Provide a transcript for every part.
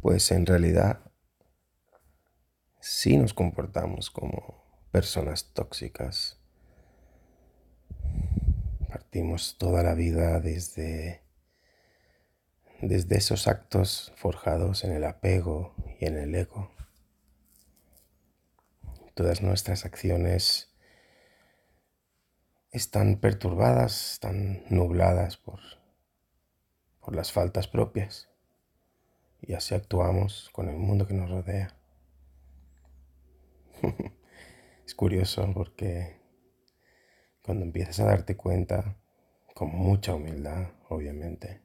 pues en realidad sí nos comportamos como personas tóxicas. Partimos toda la vida desde, desde esos actos forjados en el apego y en el ego. Todas nuestras acciones están perturbadas, están nubladas por, por las faltas propias y así actuamos con el mundo que nos rodea. es curioso porque cuando empiezas a darte cuenta, con mucha humildad, obviamente,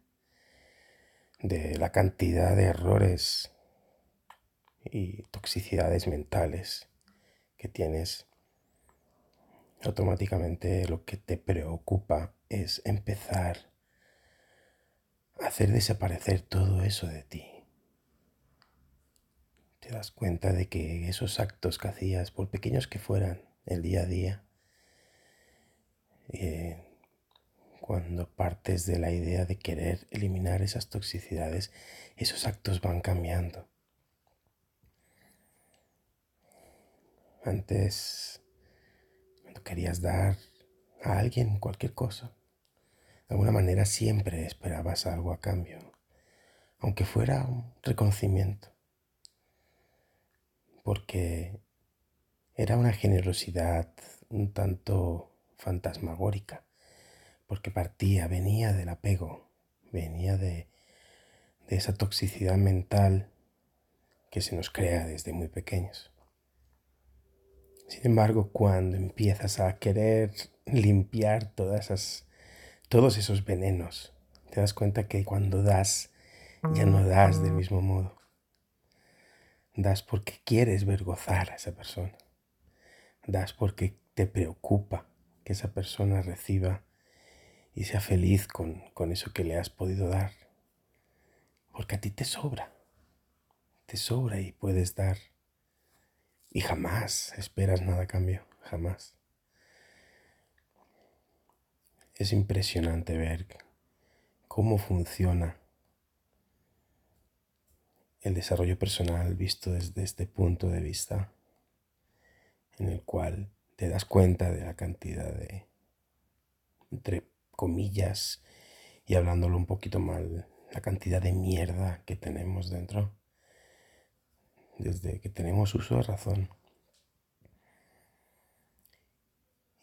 de la cantidad de errores y toxicidades mentales que tienes, automáticamente lo que te preocupa es empezar a hacer desaparecer todo eso de ti te das cuenta de que esos actos que hacías, por pequeños que fueran, el día a día, eh, cuando partes de la idea de querer eliminar esas toxicidades, esos actos van cambiando. Antes, cuando querías dar a alguien cualquier cosa, de alguna manera siempre esperabas algo a cambio, aunque fuera un reconocimiento porque era una generosidad un tanto fantasmagórica, porque partía, venía del apego, venía de, de esa toxicidad mental que se nos crea desde muy pequeños. Sin embargo, cuando empiezas a querer limpiar todas esas, todos esos venenos, te das cuenta que cuando das, ya no das del mismo modo Das porque quieres ver gozar a esa persona. Das porque te preocupa que esa persona reciba y sea feliz con, con eso que le has podido dar. Porque a ti te sobra. Te sobra y puedes dar. Y jamás esperas nada a cambio. Jamás. Es impresionante ver cómo funciona el desarrollo personal visto desde este punto de vista, en el cual te das cuenta de la cantidad de, entre comillas, y hablándolo un poquito mal, la cantidad de mierda que tenemos dentro, desde que tenemos uso de razón.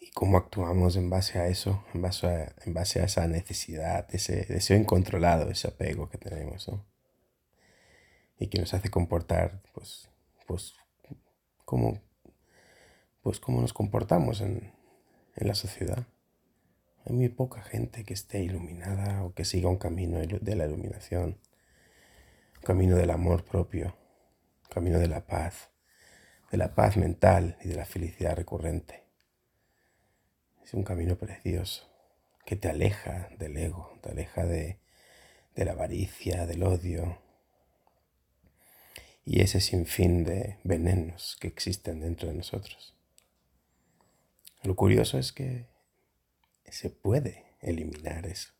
Y cómo actuamos en base a eso, en base a, en base a esa necesidad, ese deseo incontrolado, ese apego que tenemos. ¿no? Y que nos hace comportar, pues, pues, como, pues, nos comportamos en, en la sociedad. Hay muy poca gente que esté iluminada o que siga un camino de la iluminación, un camino del amor propio, un camino de la paz, de la paz mental y de la felicidad recurrente. Es un camino precioso que te aleja del ego, te aleja de, de la avaricia, del odio, y ese sinfín de venenos que existen dentro de nosotros. Lo curioso es que se puede eliminar eso.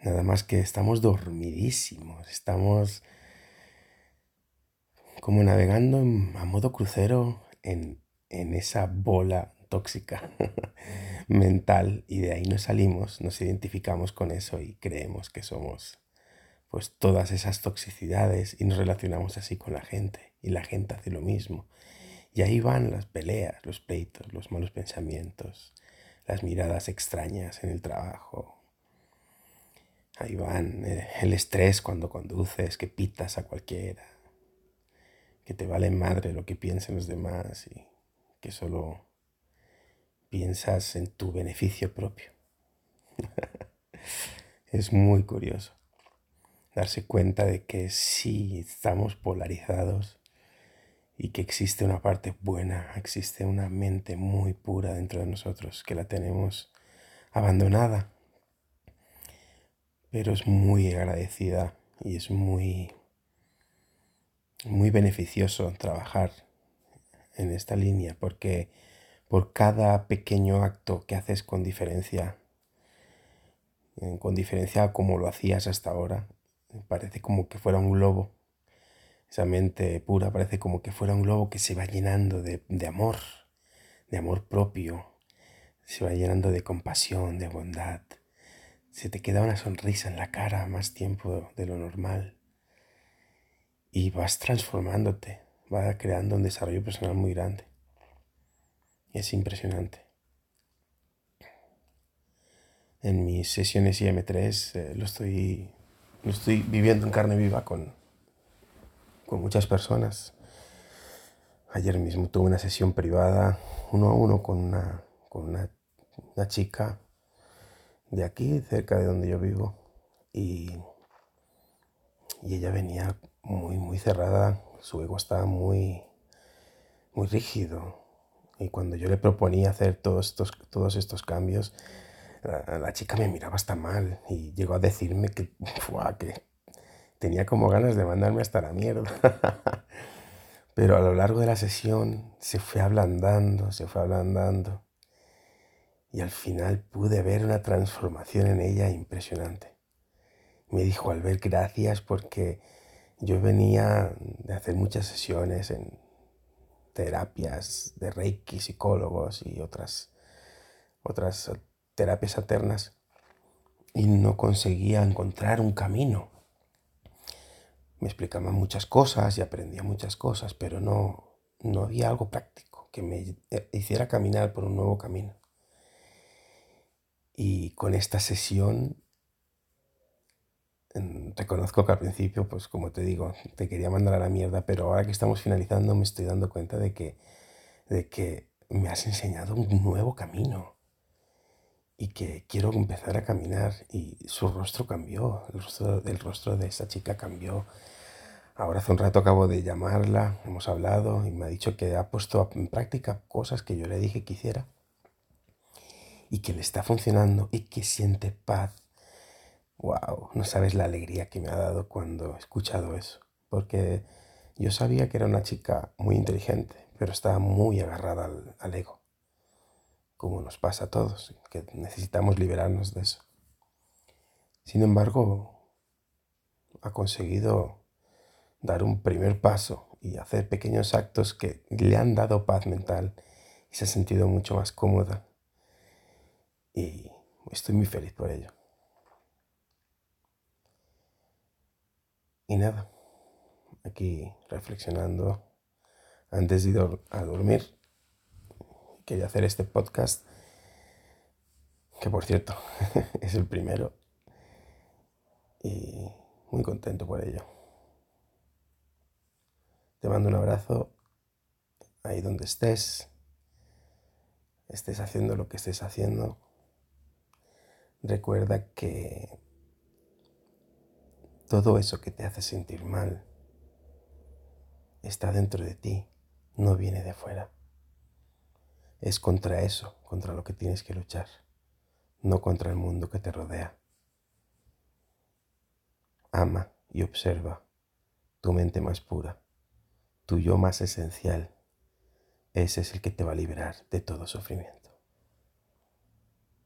Nada más que estamos dormidísimos, estamos como navegando a modo crucero en, en esa bola tóxica mental y de ahí nos salimos, nos identificamos con eso y creemos que somos pues todas esas toxicidades y nos relacionamos así con la gente y la gente hace lo mismo. Y ahí van las peleas, los pleitos, los malos pensamientos, las miradas extrañas en el trabajo. Ahí van eh, el estrés cuando conduces, que pitas a cualquiera, que te vale madre lo que piensen los demás y que solo piensas en tu beneficio propio. es muy curioso darse cuenta de que sí estamos polarizados y que existe una parte buena, existe una mente muy pura dentro de nosotros, que la tenemos abandonada, pero es muy agradecida y es muy, muy beneficioso trabajar en esta línea, porque por cada pequeño acto que haces con diferencia, con diferencia a como lo hacías hasta ahora, parece como que fuera un globo Esa mente pura parece como que fuera un globo que se va llenando de, amor, de amor propio, se va llenando de compasión, de bondad. Se te queda una sonrisa en la cara más tiempo de lo normal. Y vas transformándote, vas creando un desarrollo personal muy grande. Y es impresionante. En mis sesiones IM3 eh, lo, estoy, lo estoy viviendo en carne viva con, con muchas personas. Ayer mismo tuve una sesión privada uno a uno con una, con una, chica de aquí, cerca de donde yo vivo. Y, y ella venía muy, muy cerrada, su ego estaba muy, muy rígido. Y cuando yo le proponía hacer todos estos, todos estos cambios, la, chica me miraba hasta mal y llegó a decirme que, que tenía como ganas de mandarme hasta la mierda. Pero a lo largo de la sesión se fue ablandando, se fue ablandando. Y al final pude ver una transformación en ella impresionante. Me dijo, Albert, gracias porque yo venía de hacer muchas sesiones en terapias de Reiki, psicólogos y otras, otras terapias alternas y no conseguía encontrar un camino me explicaban muchas cosas y aprendía muchas cosas, pero no, no había algo práctico que me hiciera caminar por un nuevo camino. Y con esta sesión, reconozco que al principio, pues como te digo, te quería mandar a la mierda, pero ahora que estamos finalizando me estoy dando cuenta de que, de que me has enseñado un nuevo camino y que quiero empezar a caminar y su rostro cambió, el rostro, el rostro de esa chica cambió. Ahora hace un rato acabo de llamarla, hemos hablado y me ha dicho que ha puesto en práctica cosas que yo le dije que hiciera y que le está funcionando y que siente paz. Wow, no sabes la alegría que me ha dado cuando he escuchado eso, porque yo sabía que era una chica muy inteligente, pero estaba muy agarrada al, al ego como nos pasa a todos, que necesitamos liberarnos de eso. Sin embargo, ha conseguido dar un primer paso y hacer pequeños actos que le han dado paz mental y se ha sentido mucho más cómoda. Y estoy muy feliz por ello. Y nada, aquí reflexionando antes de ir a dormir quería hacer este podcast, que por cierto es el primero, y muy contento por ello. Te mando un abrazo ahí donde estés, estés haciendo lo que estés haciendo. Recuerda que todo eso que te hace sentir mal está dentro de ti, no viene de fuera. Es contra eso, contra lo que tienes que luchar, no contra el mundo que te rodea. Ama y observa tu mente más pura, tu yo más esencial. Ese es el que te va a liberar de todo sufrimiento.